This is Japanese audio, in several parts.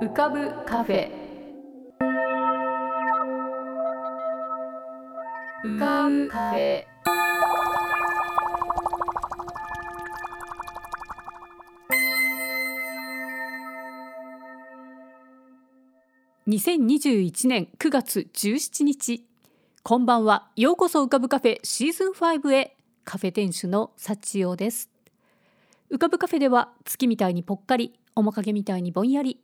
浮かぶカフェ。浮かぶカフェ。2021年9月17日。こんばんは。ようこそ浮かぶカフェシーズン5へ。カフェ店主の幸代です。浮かぶカフェでは月みたいにぽっかり面影みたいにぼんやり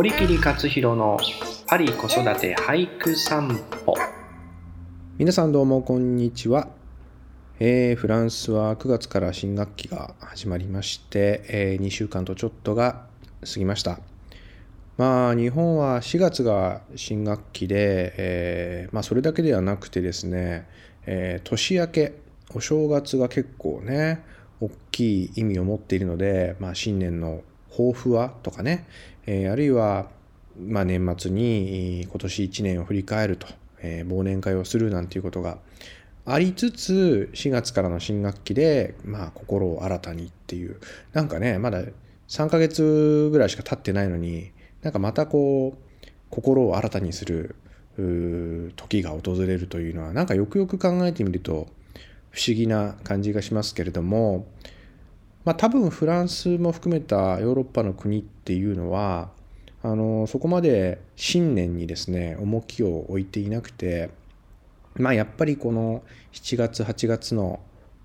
堀切克弘のパリ子育て俳句散歩。皆さんどうもこんにちは、えー、フランスは9月から新学期が始まりまして、えー、2週間とちょっとが過ぎました。まあ日本は4月が新学期で、えー、まあ、それだけではなくてですね、えー、年明けお正月が結構ね大きい意味を持っているので、まあ、新年の抱負は？とかね、えー、あるいは、まあ、年末に今年1年を振り返ると、え忘年会をするなんていうことがありつつ4月からの新学期で、まあ、心を新たにっていう。なんかねまだ3ヶ月ぐらいしか経ってないのになんかまたこう心を新たにする時が訪れるというのはなんかよくよく考えてみると不思議な感じがしますけれども、まあ、多分フランスも含めたヨーロッパの国っていうのはあのそこまで新年にですね重きを置いていなくてまあやっぱりこの7月8月の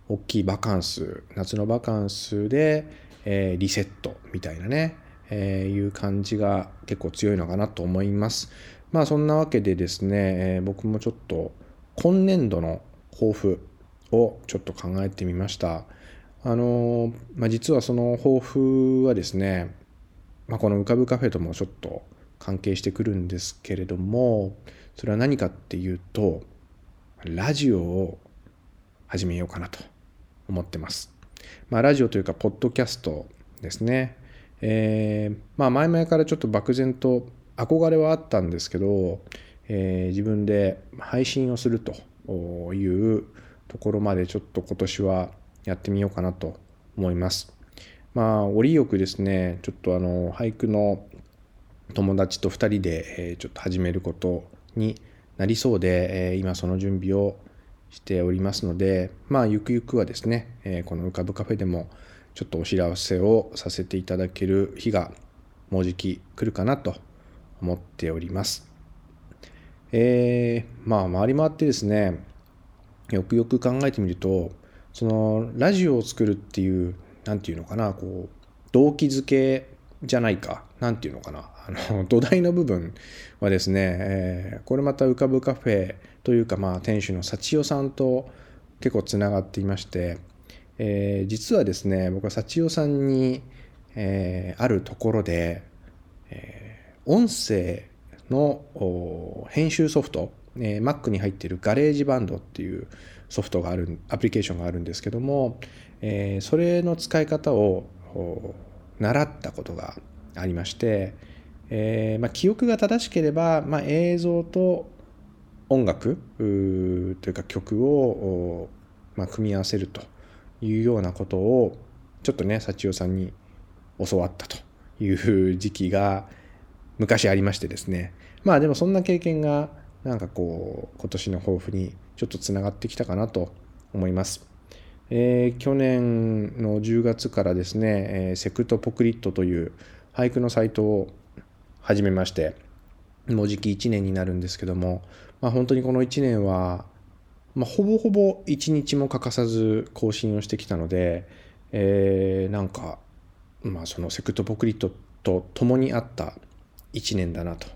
大きいバカンス夏のバカンスで、えー、リセットみたいなねえー、いう感じが結構強いのかなと思います。まあそんなわけでですね、えー、僕もちょっと今年度の抱負をちょっと考えてみました。あの、まあ、実はその抱負はですね、まあ、この浮かぶカフェともちょっと関係してくるんですけれども、それは何かっていうと、ラジオを始めようかなと思ってます。まあ、ラジオというか、ポッドキャストですね。えー、まあ前々からちょっと漠然と憧れはあったんですけど、えー、自分で配信をするというところまでちょっと今年はやってみようかなと思います。まあ折よくですねちょっとあの俳句の友達と2人で、えちょっと始めることになりそうで、え今その準備をしておりますのでまあゆくゆくはですね、えこの浮かぶカフェでもちょっとお知らせをさせていただける日がもうじき来るかなと思っております。えー、まあ回り回ってですねよくよく考えてみるとそのラジオを作るっていう何て言うのかなこう動機づけじゃないか何て言うのかな。あの 土台の部分はですね、えー、これまた浮かぶカフェというかまあ店主の幸代さんと結構つながっていましてえー、実はですね僕は幸代さんに、えー、あるところで、え、音声の編集ソフト、えー、Mac に入っている GarageBand っていうソフトがあるアプリケーションがあるんですけども、えー、それの使い方を習ったことがありまして、えーまあ、記憶が正しければ、まあ、映像と音楽というか曲を、まあ、組み合わせるというようなことをちょっとね幸代さんに教わったという時期が昔ありましてですね。まあでもそんな経験がなんかこう今年の抱負にちょっとつながってきたかなと思います。えー、去年の10月からですね、えー、セクトポクリットという俳句のサイトを始めましてもうじき1年になるんですけども、まあ、本当にこの1年はまあ、ほぼほぼ1日も欠かさず更新をしてきたので、えー、なんか、まあ、そのセクトポクリットと共にあった1年だなと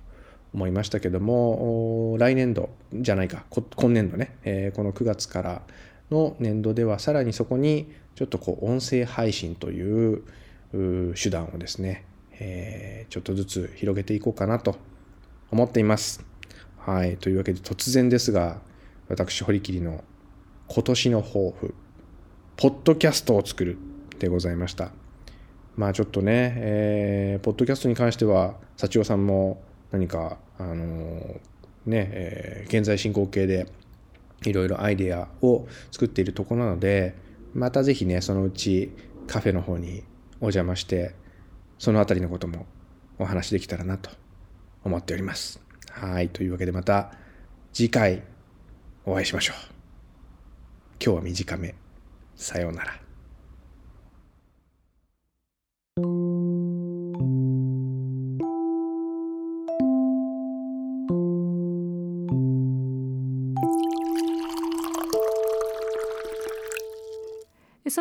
思いましたけども来年度じゃないか今年度ね、えー、この9月からの年度ではさらにそこにちょっとこう音声配信という手段をですね、えー、ちょっとずつ広げていこうかなと思っています。はい。というわけで突然ですが、私、堀切の今年の抱負、ポッドキャストを作るでございました。まあちょっとね、えーポッドキャストに関しては、幸男さんも何か、あのね、えー現在進行形でいろいろアイデアを作っているところなので、またぜひね、そのうちカフェの方にお邪魔して、そのあたりのこともお話できたらなと思っております。はい。というわけでまた次回お会いしましょう。今日は短め。さようなら。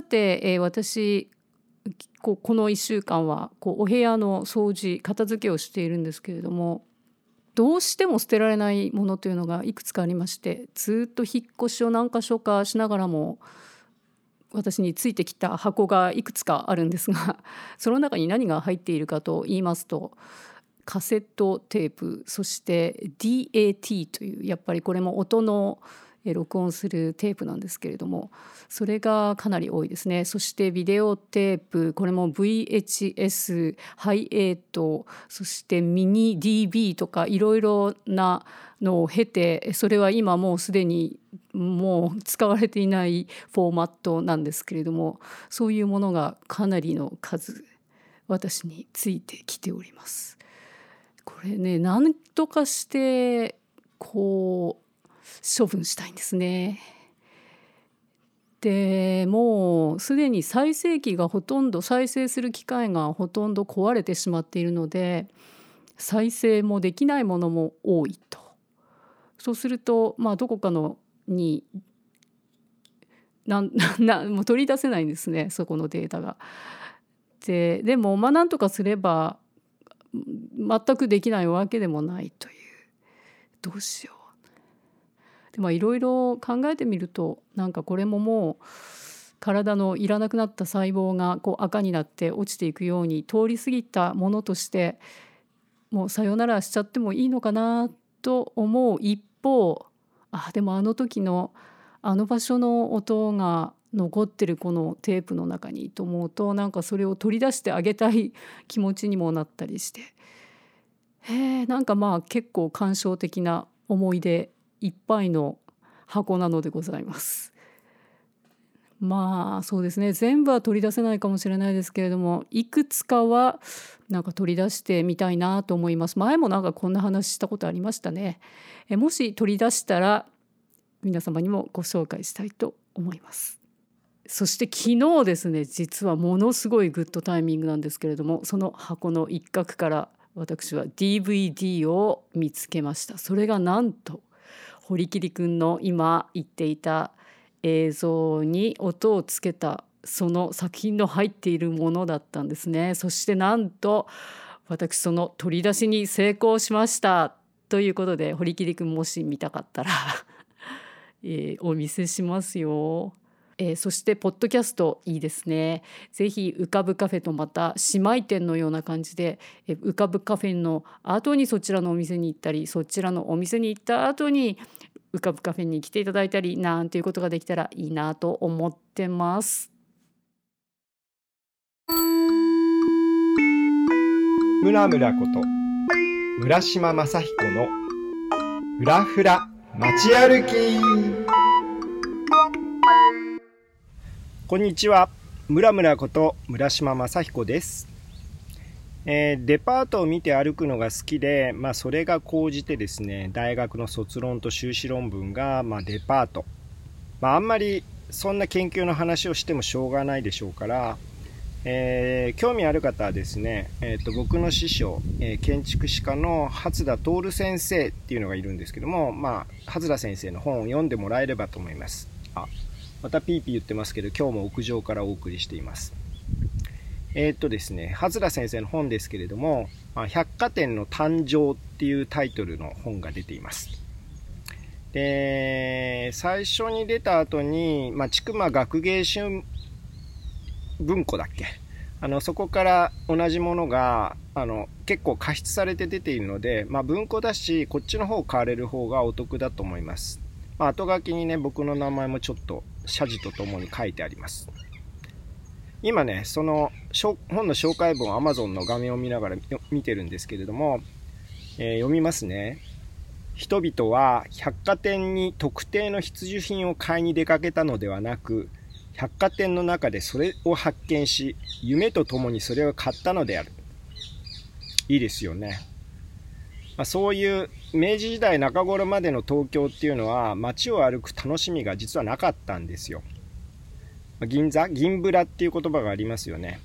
て、えー私ここの1週間はこうお部屋の掃除片付けをしているんですけれどもどうしても捨てられないものというのがいくつかありましてずっと引っ越しを何箇所かしながらも私についてきた箱がいくつかあるんですが その中に何が入っているかと言いますとカセットテープそして DAT というやっぱりこれも音の録音するテープなんですけれどもそれがかなり多いですねそしてビデオテープこれも VHS ハイエイトそしてミニ DB とかいろいろなのを経てそれは今もうすでにもう使われていないフォーマットなんですけれどもそういうものがかなりの数私についてきております。これね何とかしてこう処分したいんですね。でもうすでに再生機がほとんど再生する機械がほとんど壊れてしまっているので再生もできないものも多いと。そうするとまあどこかのになん なもう取り出せないんですねそこのデータが。ででもまあなんとかすれば全くできないわけでもないというどうしよう。でまあいろいろ考えてみるとなんかこれももう体のいらなくなった細胞がこう赤になって落ちていくように通り過ぎたものとしてもうさよならしちゃってもいいのかなと思う一方あでもあの時のあの場所の音が残ってるこのテープの中にと思うとなんかそれを取り出してあげたい気持ちにもなったりして。へえなんかまあ結構感傷的な思い出いっぱいの箱なのでございます。まあそうですね。全部は取り出せないかもしれないですけれどもいくつかはなんか取り出してみたいなと思います。前もなんかこんな話したことありましたね。えもし取り出したら皆様にもご紹介したいと思います。そして昨日ですね実はものすごいグッドタイミングなんですけれどもその箱の一角から私は DVD を見つけました。それがなんと堀切君の今言っていた映像に音をつけたその作品の入っているものだったんですねそしてなんと私その取り出しに成功しましたということで堀切君もし見たかったら、えーお見せしますよ。えーそしてポッドキャストいいですね。ぜひ浮かぶカフェとまた姉妹店のような感じで、えー浮かぶカフェの後にそちらのお店に行ったりそちらのお店に行った後に浮かぶカフェに来ていただいたりなんていうことができたらいいなと思ってます。ムラムラこと浦島正彦のフラフラ街歩きこんにちは。ムラムラこと村島正彦です、えーデパートを見て歩くのが好きで、まあ、それが高じてですね大学の卒論と修士論文が、まあ、デパート、まあ、あんまりそんな研究の話をしてもしょうがないでしょうからえー興味ある方はですね、えーと僕の師匠、えー建築士科の初田徹先生っていうのがいるんですけども、まあ、初田先生の本を読んでもらえればと思います。あまたピーピー言ってますけど今日も屋上からお送りしています。えーっとですね初田先生の本ですけれども「まあ百貨店の誕生」っていうタイトルの本が出ています。で最初に出た後に、まあ、千曲学芸春文庫だっけ？あのそこから同じものがあの結構加筆されて出ているので、まあ、文庫だしこっちの方を買われる方がお得だと思います、まあ、後書きにね僕の名前もちょっと謝辞とともに書いてあります。今ねその本の紹介文を Amazon の画面を見ながら見てるんですけれども、えー、読みますね。人々は百貨店に特定の必需品を買いに出かけたのではなく百貨店の中でそれを発見し夢とともにそれを買ったのである。いいですよね、まあ、そういう明治時代中頃までの東京っていうのは街を歩く楽しみが実はなかったんですよ。銀座銀ブラっていう言葉がありますよね、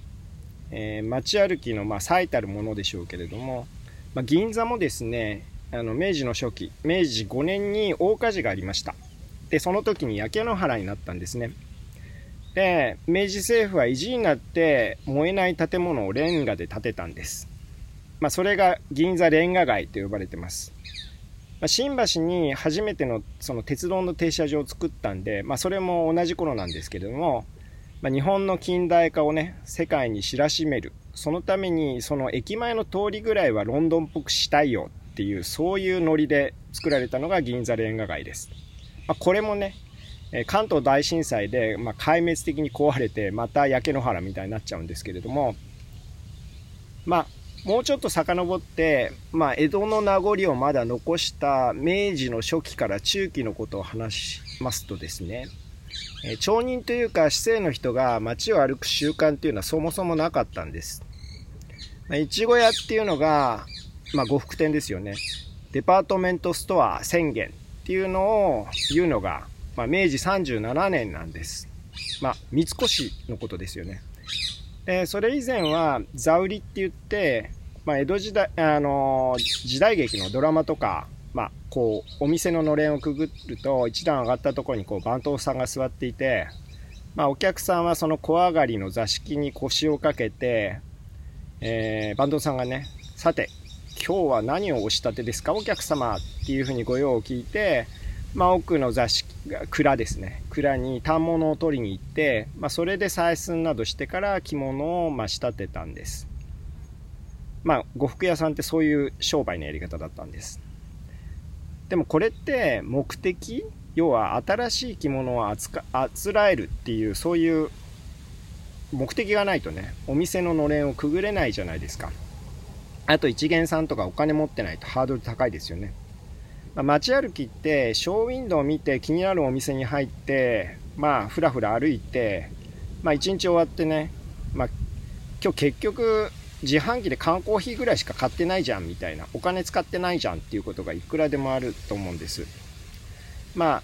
えー、街歩きのまあ最たるものでしょうけれども、まあ、銀座もですねあの明治の初期明治5年に大火事がありました。でその時に焼け野原になったんですね。で明治政府は意地になって燃えない建物をレンガで建てたんです、まあ、それが銀座レンガ街と呼ばれてます。ま新橋に初めてのその鉄道の停車場を作ったんで、まあ、それも同じ頃なんですけれども、ま、日本の近代化をね世界に知らしめる。そのためにその駅前の通りぐらいはロンドンっぽくしたいよっていうそういうノリで作られたのが銀座レンガ街です、まあ、これもね関東大震災で、ま壊滅的に壊れてまた焼け野原みたいになっちゃうんですけれどもまあもうちょっと遡って、まあ、江戸の名残をまだ残した明治の初期から中期のことを話しますとですね、え町人というか市政の人が街を歩く習慣っていうのはそもそもなかったんです。まあ、いちご屋っていうのが、まあ、呉服店ですよね。デパートメントストア宣言っていうのを言うのが、まあ、明治37年なんです。まあ、三越のことですよね。でそれ以前は座売りって言って、まあ、江戸時代、あの時代劇のドラマとか、まあ、こうお店ののれんをくぐると一段上がったところにこう番頭さんが座っていて、まあ、お客さんはその小上がりの座敷に腰をかけて、えー、番頭さんがねさて今日は何をお仕立てですかお客様っていうふうにご用を聞いてまあ、奥の座敷蔵ですね。蔵に反物を取りに行って、まあ、それで採寸などしてから着物をま仕立てたんです。まあ呉服屋さんってそういう商売のやり方だったんです。でもこれって目的要は新しい着物を扱あつらえるっていうそういう目的がないとねお店ののれんをくぐれないじゃないですか。あと一元さんとかお金持ってないとハードル高いですよね。まあ、街歩きってショーウィンドウを見て気になるお店に入ってまあふらふら歩いてまあ一日終わってねまあ今日結局自販機で缶コーヒーぐらいしか買ってないじゃんみたいなお金使ってないじゃんっていうことがいくらでもあると思うんですまあ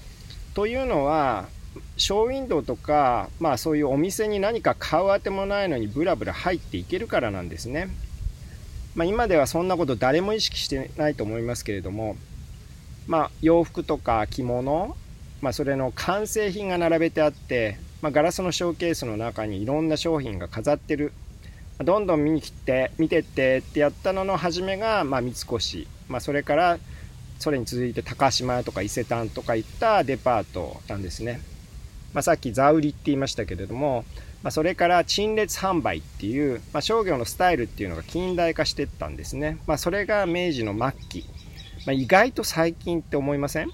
というのはショーウィンドウとか、まあそういうお店に何か買うあてもないのにブラブラ入っていけるからなんですね。まあ今ではそんなこと誰も意識してないと思いますけれども、まあ、洋服とか着物、まあ、それの完成品が並べてあって、まあ、ガラスのショーケースの中にいろんな商品が飾ってる。どんどん見に来て見てってってやったのの初めが、まあ、三越、まあ、それからそれに続いて高島屋とか伊勢丹とかいったデパートなんですね、まあ、さっき座売りって言いましたけれども、まあ、それから陳列販売っていう、まあ、商業のスタイルっていうのが近代化してったんですね、まあ、それが明治の末期。まあ、意外と最近って思いません、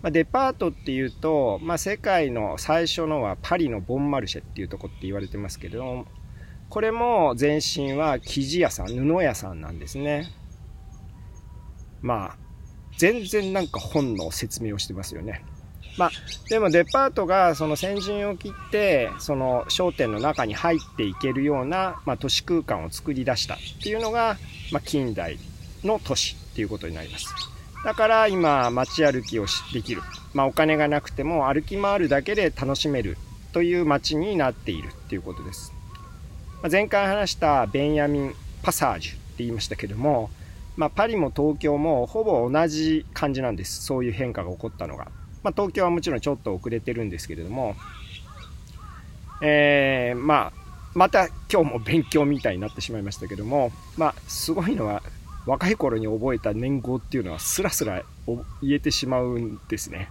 まあ、デパートっていうと、まあ、世界の最初のはパリのボンマルシェっていうとこって言われてますけれどもこれも前身は生地屋さん布屋さんなんですね。まあ全然なんか本の説明をしてますよね。まあ、でもデパートがその先陣を切ってその商店の中に入っていけるような、まあ、都市空間を作り出したっていうのが、まあ、近代の都市。っていうことになります。だから今街歩きをできる。まあお金がなくても歩き回るだけで楽しめるという街になっているっていうことです。まあ、前回話したベンヤミン・パサージュって言いましたけども、まあ、パリも東京もほぼ同じ感じなんです。そういう変化が起こったのが。まあ、東京はもちろんちょっと遅れてるんですけれども、えー、まあ、また今日も勉強みたいになってしまいましたけども、まあ、すごいのは若い頃に覚えた年号っていうのはスラスラ言えてしまうんですね。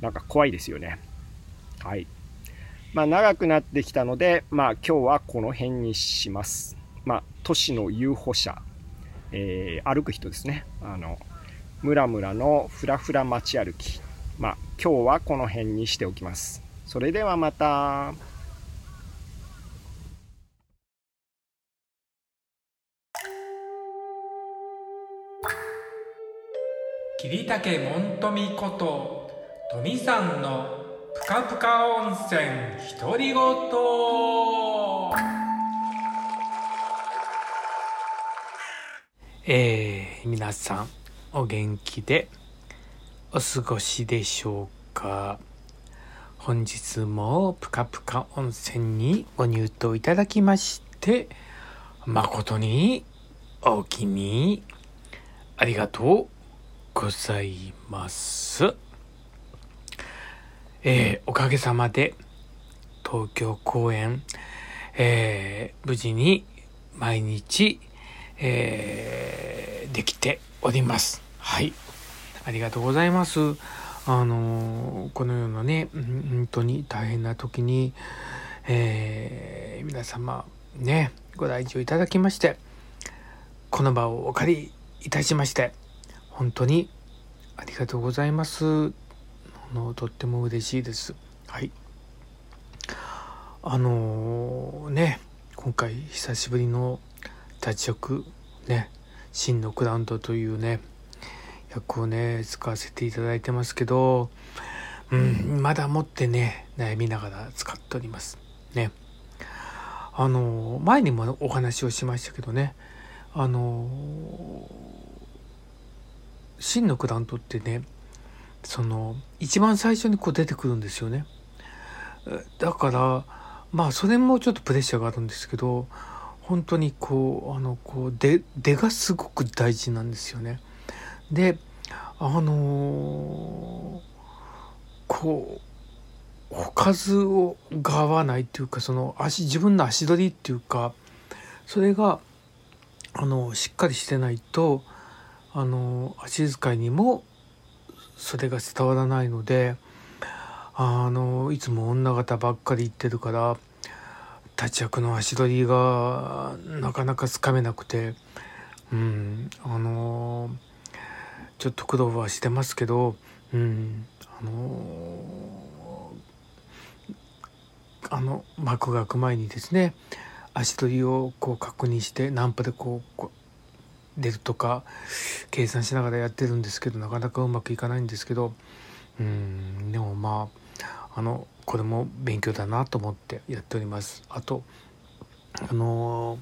なんか怖いですよね。はい。まあ、長くなってきたので、まあ、今日はこの辺にします。まあ、都市の遊歩者、えー、歩く人ですね。あの、ムラムラのふらふら街歩き。まあ、今日はこの辺にしておきます。それではまた。桐竹門富こと富さんのぷかぷか温泉独り言。えー、皆さんお元気でお過ごしでしょうか？本日もぷかぷか温泉にご入湯いただきまして誠におおきにありがとう。ございます。えー、おかげさまで東京公演、えー、無事に毎日、えー、できております。はい。ありがとうございます。あのこのようなね、本当に大変な時に、えー、皆様ね、ご来場いただきまして、この場をお借りいたしまして、本当にありがとうございます。のとっても嬉しいです。はい。あのー、ね、今回久しぶりの立ち役ね、真のクラウンドというね、役をね、使わせていただいてますけど、うん、まだ持ってね、悩みながら使っております。ね。あの、前にもお話をしましたけどね、あの、真のクラントってねその一番最初にこう出てくるんですよね。だからまあそれもちょっとプレッシャーがあるんですけど本当にこうあのこう出出がすごく大事なんですよね。であのー、こうおかずをが合わないっていうかその足自分の足取りっていうかそれがあのしっかりしてないとあの足遣いにもそれが伝わらないのであのいつも女方ばっかり言ってるから立役の足取りがなかなかつかめなくてうんあのちょっと苦労はしてますけどうんあのあの幕が開く前にですね足取りをこう確認してナンパでこう出るとか計算しながらやってるんですけどなかなかうまくいかないんですけどうんでもまああのこれも勉強だなと思ってやっております。あとあの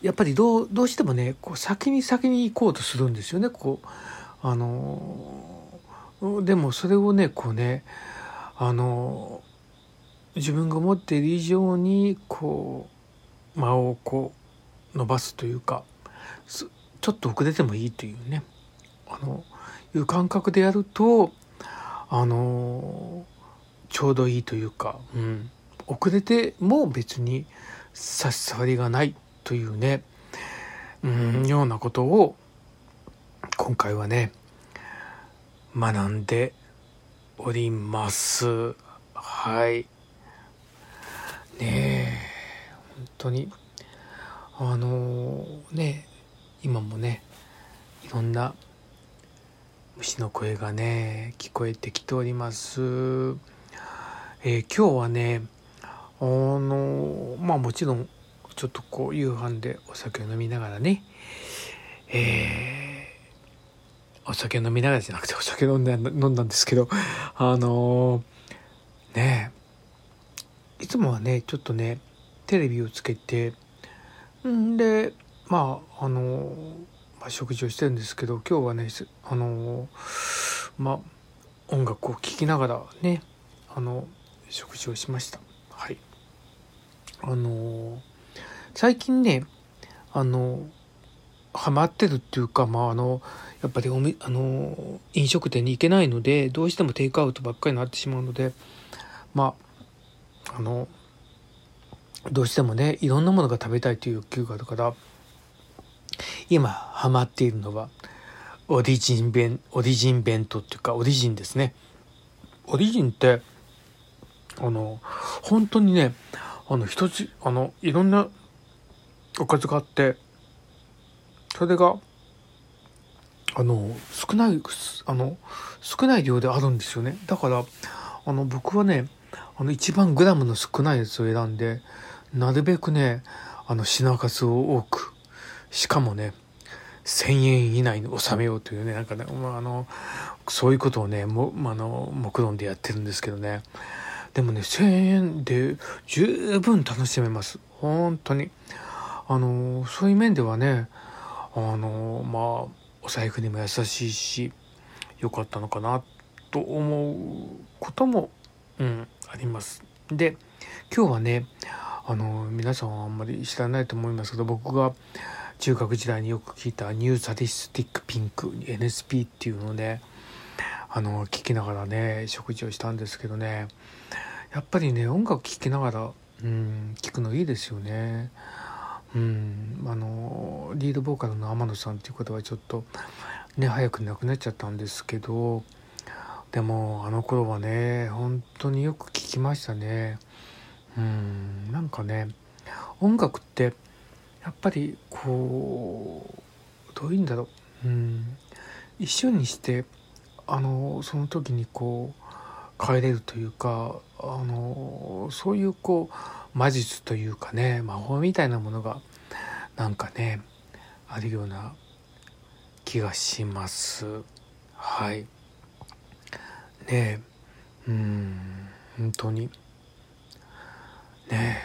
やっぱりどうどうしてもねこう先に先に行こうとするんですよねこうあのでもそれをねこうねあの自分が思っている以上にこう間をこう伸ばすというかちょっと遅れてもいいというね。あのいう感覚でやるとあのちょうどいいというか、うん、遅れても別に差し障りがないというね、うん、ようなことを今回はね学んでおります。はい。ねえ本当に。あのね今もねいろんな虫の声がね聞こえてきております。えー、今日はねあのまあもちろんちょっとこう夕飯でお酒を飲みながらねえー、お酒飲みながらじゃなくてお酒飲んで飲んだんですけどあのー、ねいつもはねちょっとねテレビをつけてんでまああの、まあ、食事をしてるんですけど今日はねあのまあ音楽を聴きながらねあの食事をしました。はい。あの最近ねあのハマってるっていうかまああのやっぱりおみあの飲食店に行けないのでどうしてもテイクアウトばっかりになってしまうのでまああのどうしてもねいろんなものが食べたいという欲求があるから今ハマっているのはオリジン弁オリジン弁当っていうかオリジンですね。オリジンってあの本当にねあの一つあのいろんなおかずがあってそれがあの少ないあの少ない量であるんですよね。だからあの僕はねあの一番グラムの少ないやつを選んでなるべくねあの品数を多くしかもね1,000円以内に収めようというねなんかね、まあ、あのそういうことをねも、まあの目論んでやってるんですけどね。でもね1,000円で十分楽しめます。本当に。あのそういう面ではねあのまあお財布にも優しいし良かったのかなと思うことも、うん、あります。で今日はねあの皆さんはあんまり知らないと思いますけど僕が中学時代によく聞いた New Sadistic Pink NSP っていうのをねあの聞きながらね食事をしたんですけどねやっぱりね音楽聴きながら、うん、聞くのいいですよね。うん、あのリードボーカルの天野さんっていう方はちょっとね早く亡くなっちゃったんですけどでもあの頃はね本当によく聞きましたねうんなんかね音楽ってやっぱりこうどういうんだろう。うん。一緒にしてあのその時にこう帰れるというかあのそういうこう魔術というかね魔法みたいなものがなんかねあるような気がします。はい。ねうん。本当に。ねえ、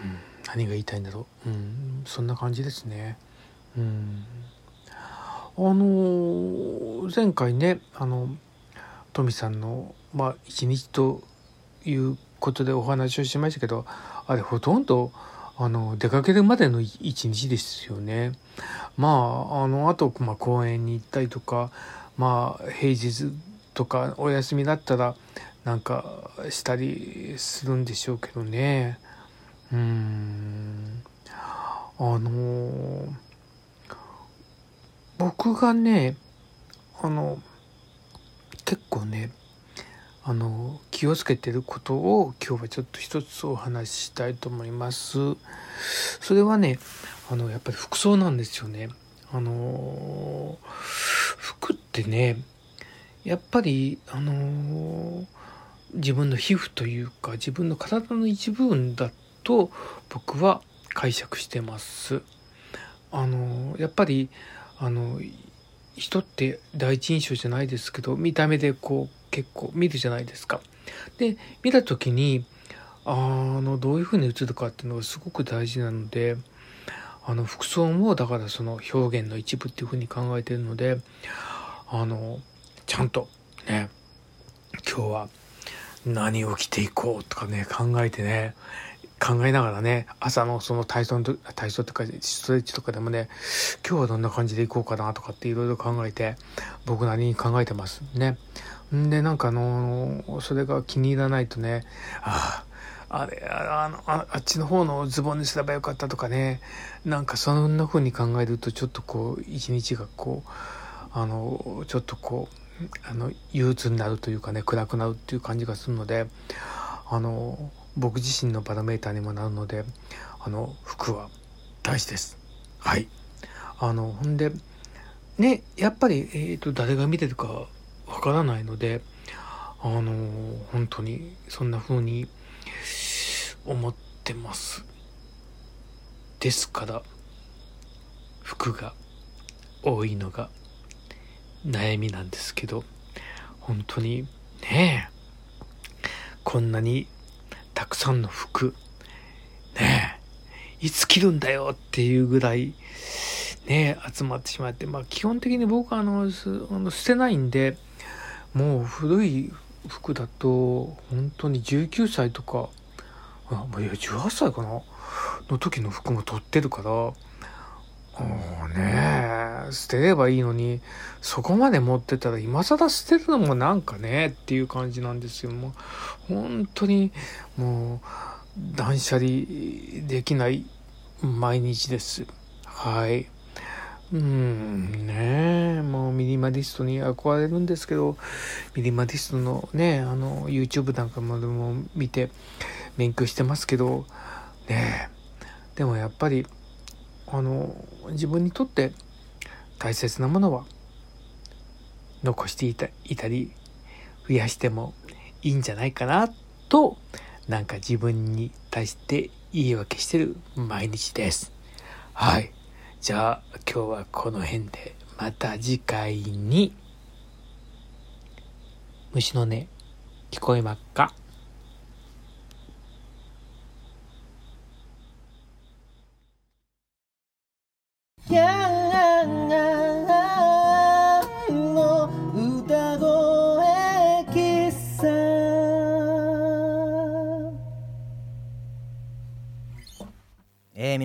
うん、何が言いたいんだろううんそんな感じですねうんあの前回ねあのトミさんのまあ一日ということでお話をしましたけどあれほとんどあの出かけるまでの一日ですよね。まああのあと、まあ、公園に行ったりとかまあ平日とかお休みだったらなんかしたりするんでしょうけどね。うんあの僕がねあの結構ねあの気をつけてることを今日はちょっと一つお話ししたいと思います。それはねあのやっぱり服装なんですよね。あの服ってねやっぱりあの自分の皮膚というか自分の体の一部分だと僕は解釈してます。あのやっぱりあの人って第一印象じゃないですけど見た目でこう結構見るじゃないですか。で見た時にあのどういうふうに映るかっていうのがすごく大事なのであの服装もだからその表現の一部っていうふうに考えてるのであのちゃんとね今日は何を着ていこうとかね考えてね考えながらね朝のその体操の体操とかストレッチとかでもね今日はどんな感じでいこうかなとかっていろいろ考えて僕なりに考えてますね。んでなんかあのそれが気に入らないとねあああれあのああっちの方のズボンにすればよかったとかねなんかそんな風に考えるとちょっとこう一日がこうあのちょっとこうあの憂鬱になるというかね暗くなるっていう感じがするのであの僕自身のバロメーターにもなるのであの服は大事です。はいあのほんでねやっぱり、えーと、誰が見てるかわからないのであの本当にそんな風に思ってます。ですから服が多いのが悩みなんですけど本当にねえこんなにたくさんの服。ねえ。いつ着るんだよっていうぐらいね集まってしまって。まあ基本的に僕はあのあの捨てないんでもう古い服だと本当に19歳とかあいや18歳かな？の時の服も取ってるからもうねえ。捨てればいいのにそこまで持ってたら今更捨てるのもなんかねっていう感じなんですよ。もう本当にもう断捨離できない毎日です。はい。うんねもうミニマリストに憧れるんですけどミニマリストのねあの YouTube なんかまでも見て勉強してますけどねでもやっぱりあの自分にとって大切なものは残していたいたり増やしてもいいんじゃないかなとなんか自分に対して言い訳してる毎日です。はい。じゃあ今日はこの辺でまた次回に虫の音聞こえまっか？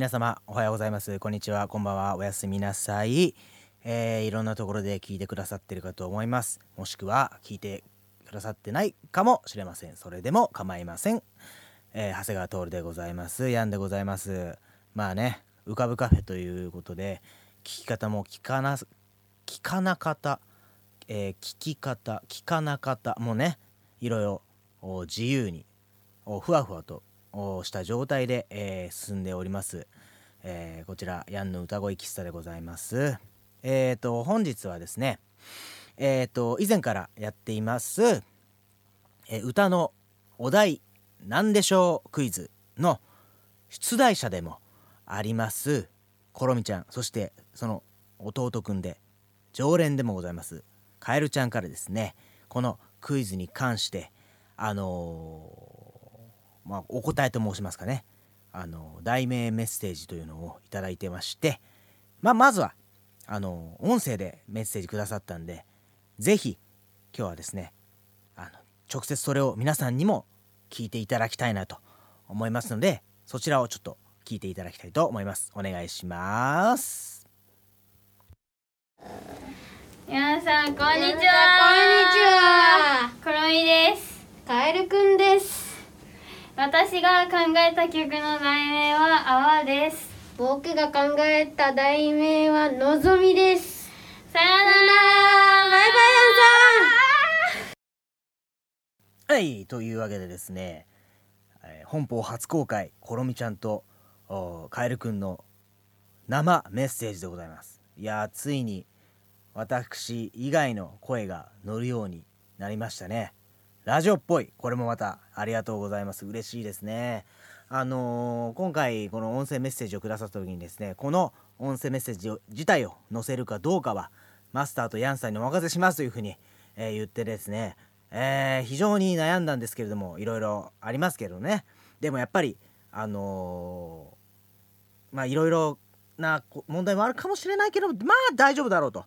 様おはようございます。こんにちは。こんばんは。おやすみなさい、えー、いろんなところで聞いてくださってるかと思います。もしくは聞いてくださってないかもしれません。それでも構いません、えー、長谷川徹でございます。ヤンでございます。まあね浮かぶカフェということで聞き方も聞かな聞かな方、え聞き方聞かな方もねいろいろ自由にふわふわとした状態で、えー、進んでおります、えー、こちらヤンの歌声喫茶でございます。えっ、ー、と本日はですねえっ、と以前からやっています、え歌のお題なんでしょうクイズの出題者でもありますコロミちゃん。そしてその弟くんで常連でもございますカエルちゃんからですねこのクイズに関してあのまあ、お答えと申しますかね。あの題名メッセージというのを頂いてまして、まあ、まずはあの音声でメッセージくださったんで是非今日はですねあの直接それを皆さんにも聞いていただきたいなと思いますのでそちらをちょっと聞いていただきたいと思います。お願いします。皆さんこんにちは。こんにちは。クロミです。カエルくんです私が考えた曲の題名は泡です。僕が考えた題名はのぞみです。さよなら。バイバイはいというわけでですね、えー、本邦初公開コロミちゃんとカエルくんの生メッセージでございます。いやついに私以外の声が乗るようになりましたねラジオっぽい。これもまたありがとうございます。嬉しいですね。あのー、今回この音声メッセージをくださった時にですねこの音声メッセージ自体を載せるかどうかはマスターとヤンさんにお任せしますというふうに、えー、言ってですね、えー、非常に悩んだんですけれどもいろいろありますけどね。でもやっぱりあのまあいろいろな問題もあるかもしれないけどまあ大丈夫だろうと。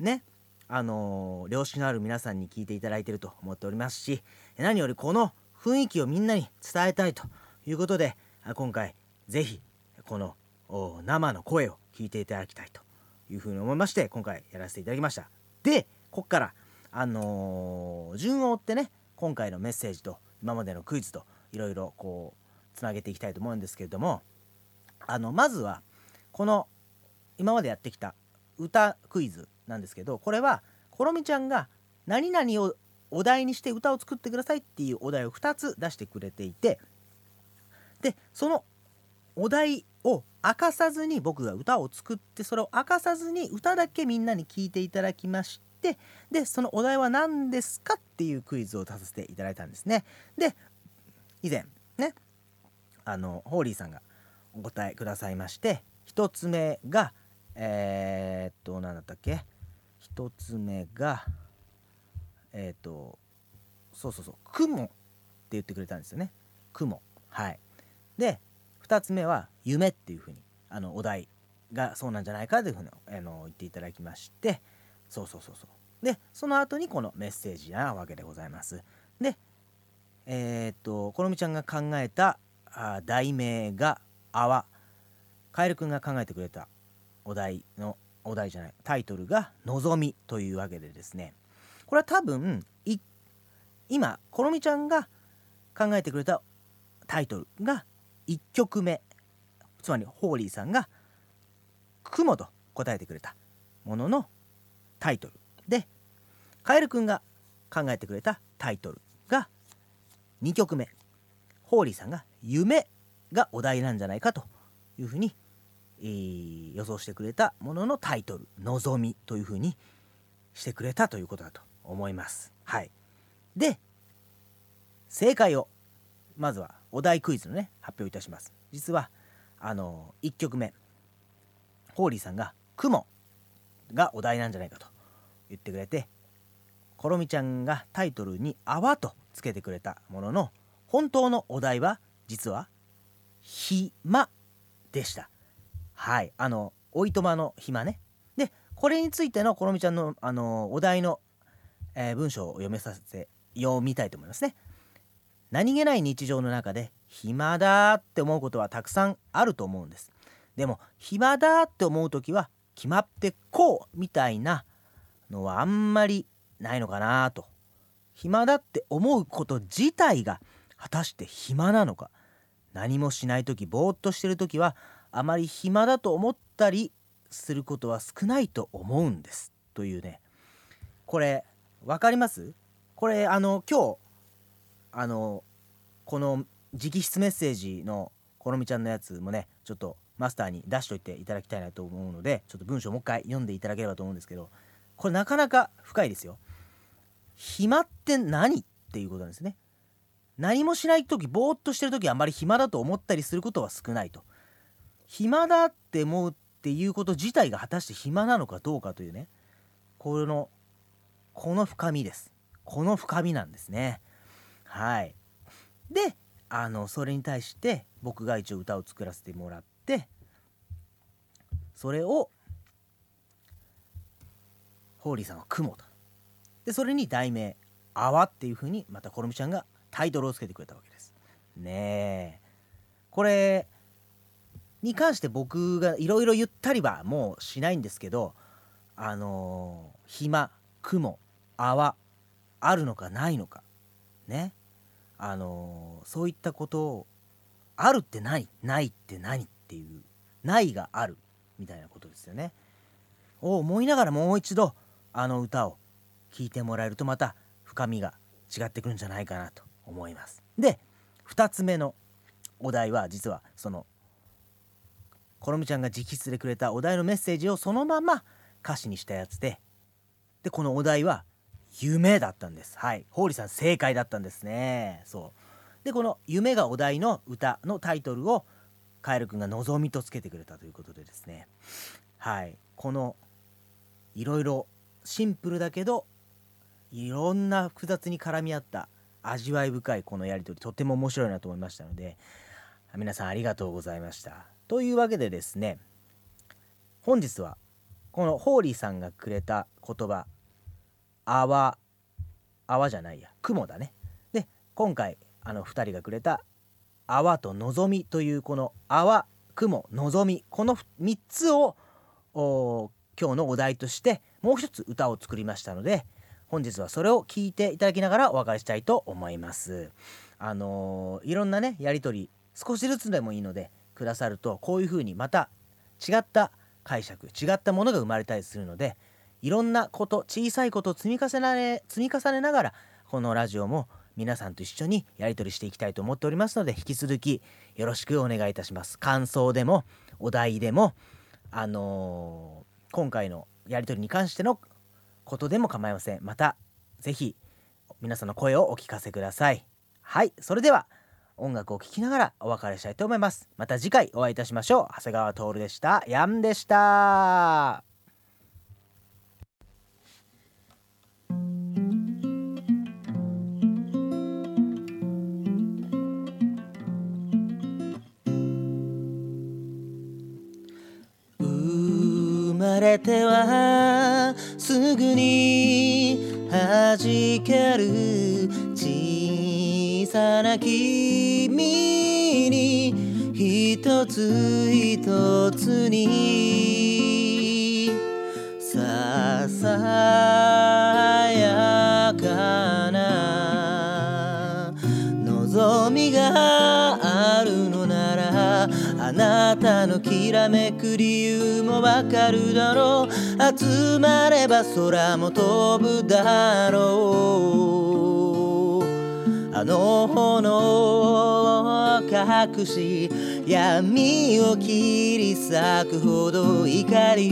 ね。あの良識のある皆さんに聞いていただいていると思っておりますし何よりこの雰囲気をみんなに伝えたいということで今回是非この生の声を聞いていただきたいというふうに思いまして今回やらせていただきました。でこっからあのー、順を追ってね今回のメッセージと今までのクイズといろいろこうつなげていきたいと思うんですけれどもあのまずはこの今までやってきた歌クイズなんですけどこれはコロミちゃんが何々をお題にして歌を作ってくださいっていうお題を2つ出してくれていてでそのお題を明かさずに僕が歌を作ってそれを明かさずに歌だけみんなに聞いていただきましてでそのお題は何ですかっていうクイズを出させていただいたんですね。で以前ねあのホーリーさんがお答えくださいまして1つ目がえー、っと何だったっけ？1つ目がえっ、ー、とそうそうそう雲って言ってくれたんですよね。雲。はい。で2つ目は夢っていうふうにあのお題がそうなんじゃないかというふうにあの言っていただきましてそうそうそうそう。でその後にこのメッセージなわけでございます。でえっ、ー、とこのみちゃんが考えたあ題名が「泡」カエルくんが考えてくれたお題のお題じゃないタイトルが「のぞみ」というわけでですね。これは多分今このみちゃんが考えてくれたタイトルが1曲目。つまりホーリーさんが「雲」と答えてくれたもののタイトルでカエルくんが考えてくれたタイトルが2曲目。ホーリーさんが「夢」がお題なんじゃないかというふうに、えー、予想してくれたもののタイトル「のぞみ」というふうにしてくれたということだと思います。はい、で正解をまずはお題クイズのね発表いたします。実はあの1曲目ホーリーさんが「雲」がお題なんじゃないかと言ってくれてコロミちゃんがタイトルに「泡」とつけてくれたものの本当のお題は実は「暇」でしたはい。あのおいとまの暇ね。でこれについてのコロミちゃんのあのお題の、えー、文章を読めさせて読みたいと思いますね。何気ない日常の中で暇だって思うことはたくさんあると思うんです。でも暇だって思う時は決まってこうみたいなのはあんまりないのかなと。暇だって思うこと自体が果たして暇なのか。何もしない時ぼーっとしてる時はあまり暇だと思ったりすることは少ないと思うんですというねこれ分かります？これあの今日あのこの直筆メッセージのこのみちゃんのやつもねちょっとマスターに出しといていただきたいなと思うのでちょっと文章をもう一回読んでいただければと思うんですけどこれなかなか深いですよ。暇って何っていうことなんですね。何もしない時ぼーっとしてる時あまり暇だと思ったりすることは少ないと。暇だって思うっていうこと自体が果たして暇なのかどうかというね。このこの深みです。この深みなんですね。はい。であのそれに対して僕が一応歌を作らせてもらってそれをホーリーさんは雲と。でそれに題名「泡」っていうふうにまたコロミちゃんがタイトルをつけてくれたわけです。ねえ。これに関して僕がいろいろ言ったりはもうしないんですけどあのー、暇雲泡あるのかないのかねあのー、そういったことをあるって何ないって何っていうないがあるみたいなことですよね。を思いながらもう一度あの歌を聴いてもらえるとまた深みが違ってくるんじゃないかなと思います。で2つ目のお題は実はそのこのみちゃんが直筆でくれたお題のメッセージをそのまま歌詞にしたやつで。でこのお題は夢だったんです。はい。ホーリーさん正解だったんですね。そう。でこの夢がお題の歌のタイトルをカエルくんが望みとつけてくれたということでですね。はい。このいろいろシンプルだけどいろんな複雑に絡み合った味わい深いこのやり取りとても面白いなと思いましたので皆さんありがとうございました。というわけでですね本日はこのホーリーさんがくれた言葉泡泡じゃないや雲だね。で今回あの2人がくれた泡と望みというこの泡雲望みこの3つを今日のお題としてもう一つ歌を作りましたので本日はそれを聞いていただきながらお別れしたいと思います。あのー、いろんなねやり取り少しずつでもいいのでくださるとこういう風にまた違った解釈違ったものが生まれたりするのでいろんなこと小さいことを積み重ね積み重ねながらこのラジオも皆さんと一緒にやり取りしていきたいと思っておりますので引き続きよろしくお願いいたします。感想でもお題でもあのー、今回のやり取りに関してのことでも構いません。また是非皆さんの声をお聞かせください。はいそれでは音楽を聴きながらお別れしたいと思います。また次回お会いいたしましょう。長谷川徹でした。やんでした。生まれてはすぐに弾けるさな君に一つ一つにささやかな望みがあるのならあなたのきらめく理由もわかるだろう。集まれば空も飛ぶだろう。あの炎を隠し闇を切り裂くほど怒り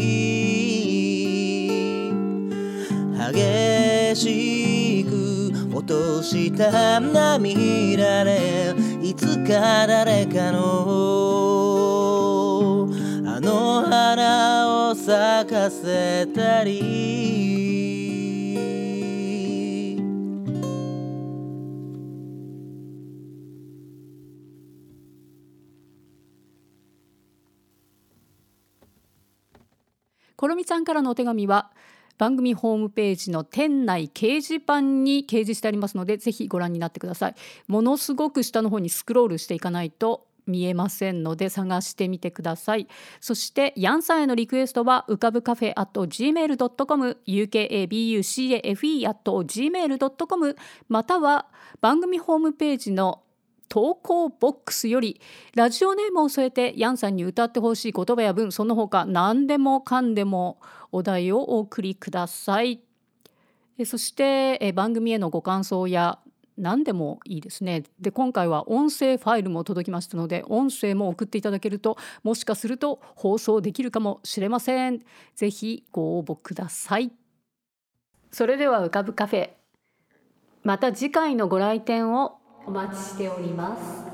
激しく落とした涙でいつか誰かのあの花を咲かせたりコロミちゃんからのお手紙は番組ホームページの店内掲示板に掲示してありますのでぜひご覧になってください。ものすごく下の方にスクロールしていかないと見えませんので探してみてください。そしてヤンさんへのリクエストは浮かぶカフェ at gmail.com ukabucafe at gmail.com または番組ホームページの投稿ボックスよりラジオネームを添えてヤンさんに歌ってほしい言葉や文その他何でもかんでもお題をお送りください。そしてえ番組へのご感想や何でもいいですね。で今回は音声ファイルも届きましたので音声も送っていただけるともしかすると放送できるかもしれません。ぜひご応募ください。それでは浮かぶカフェ。また次回のご来店をお待ちしております。